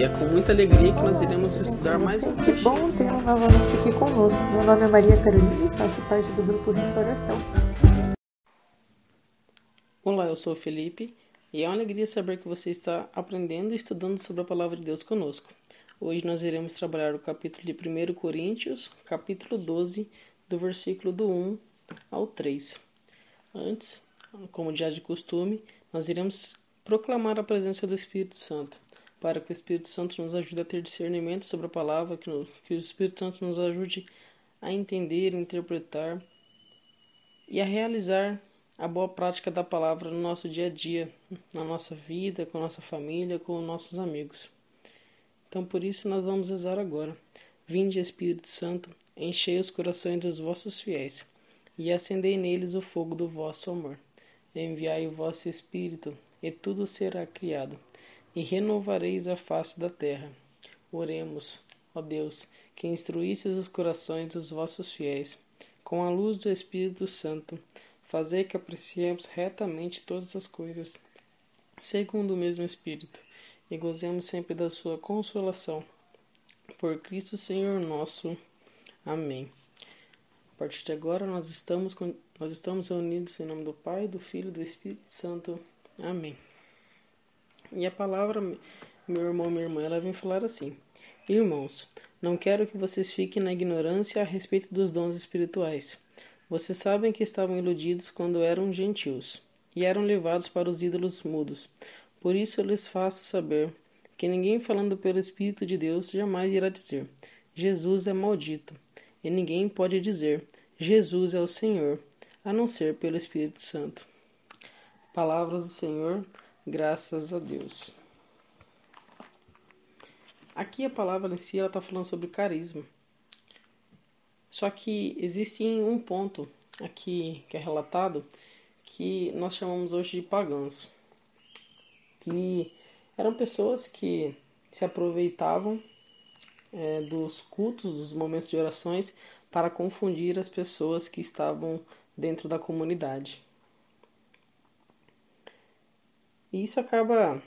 E é com muita alegria que nós iremos estudar mais um Que bom tê-lo novamente aqui conosco. Meu nome é Maria Carolina e faço parte do grupo Restauração. Olá, eu sou o Felipe e é uma alegria saber que você está aprendendo e estudando sobre a palavra de Deus conosco. Hoje nós iremos trabalhar o capítulo de 1 Coríntios, capítulo 12, do versículo do 1 ao 3. Antes, como já de costume, nós iremos proclamar a presença do Espírito Santo, para que o Espírito Santo nos ajude a ter discernimento sobre a palavra, que, no, que o Espírito Santo nos ajude a entender, interpretar e a realizar a boa prática da palavra no nosso dia a dia, na nossa vida, com nossa família, com nossos amigos. Então, por isso, nós vamos rezar agora. Vinde, Espírito Santo, enchei os corações dos vossos fiéis e acendei neles o fogo do vosso amor. Enviai o vosso Espírito, e tudo será criado, e renovareis a face da terra. Oremos, ó Deus, que instruístes os corações dos vossos fiéis, com a luz do Espírito Santo, fazei que apreciemos retamente todas as coisas, segundo o mesmo Espírito, e gozemos sempre da sua consolação. Por Cristo Senhor nosso. Amém partir de agora nós estamos, nós estamos reunidos em nome do Pai, do Filho e do Espírito Santo. Amém. E a palavra, meu irmão, minha irmã, ela vem falar assim: Irmãos, não quero que vocês fiquem na ignorância a respeito dos dons espirituais. Vocês sabem que estavam iludidos quando eram gentios e eram levados para os ídolos mudos. Por isso eu lhes faço saber que ninguém falando pelo Espírito de Deus jamais irá dizer: Jesus é maldito e ninguém pode dizer Jesus é o Senhor, a não ser pelo Espírito Santo. Palavras do Senhor, graças a Deus. Aqui a palavra em si ela está falando sobre carisma. Só que existe um ponto aqui que é relatado que nós chamamos hoje de pagãos, que eram pessoas que se aproveitavam é, dos cultos, dos momentos de orações, para confundir as pessoas que estavam dentro da comunidade. E isso acaba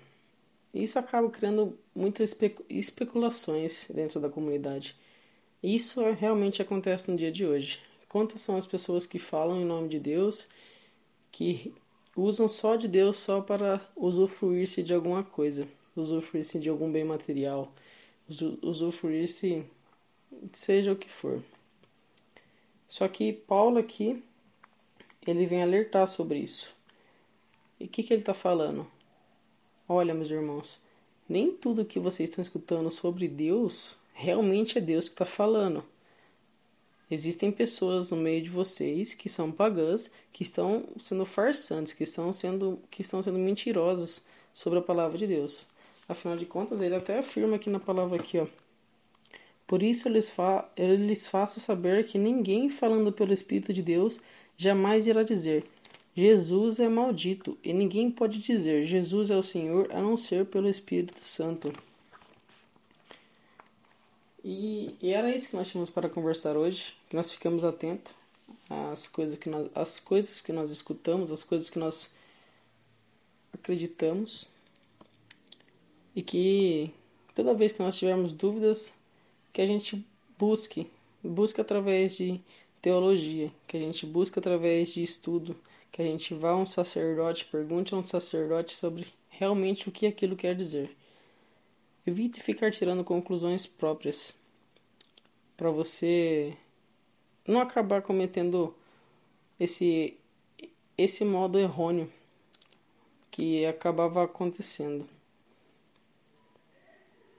isso acaba criando muitas especulações dentro da comunidade. Isso realmente acontece no dia de hoje. Quantas são as pessoas que falam em nome de Deus, que usam só de Deus só para usufruir-se de alguma coisa, usufruir-se de algum bem material, usufruir-se seja o que for. Só que Paulo aqui ele vem alertar sobre isso. E o que, que ele está falando? Olha, meus irmãos, nem tudo que vocês estão escutando sobre Deus realmente é Deus que está falando. Existem pessoas no meio de vocês que são pagãs, que estão sendo farsantes, que estão sendo, que estão sendo mentirosos sobre a palavra de Deus. Afinal de contas, ele até afirma aqui na palavra aqui, ó. Por isso eu lhes, fa eu lhes faço saber que ninguém falando pelo Espírito de Deus jamais irá dizer Jesus é maldito, e ninguém pode dizer Jesus é o Senhor a não ser pelo Espírito Santo. E, e era isso que nós tínhamos para conversar hoje, que nós ficamos atentos às coisas que nós, às coisas que nós escutamos, às coisas que nós acreditamos e que toda vez que nós tivermos dúvidas, que a gente busque, busque através de teologia, que a gente busque através de estudo, que a gente vá a um sacerdote, pergunte a um sacerdote sobre realmente o que aquilo quer dizer. Evite ficar tirando conclusões próprias para você não acabar cometendo esse esse modo errôneo que acabava acontecendo.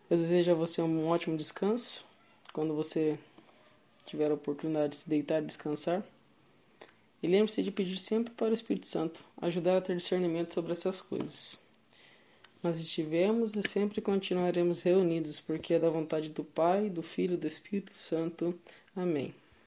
Eu desejo a você um ótimo descanso quando você tiver a oportunidade de se deitar e descansar. E lembre-se de pedir sempre para o Espírito Santo ajudar a ter discernimento sobre essas coisas. Nós estivemos e sempre continuaremos reunidos, porque é da vontade do Pai, do Filho e do Espírito Santo. Amém.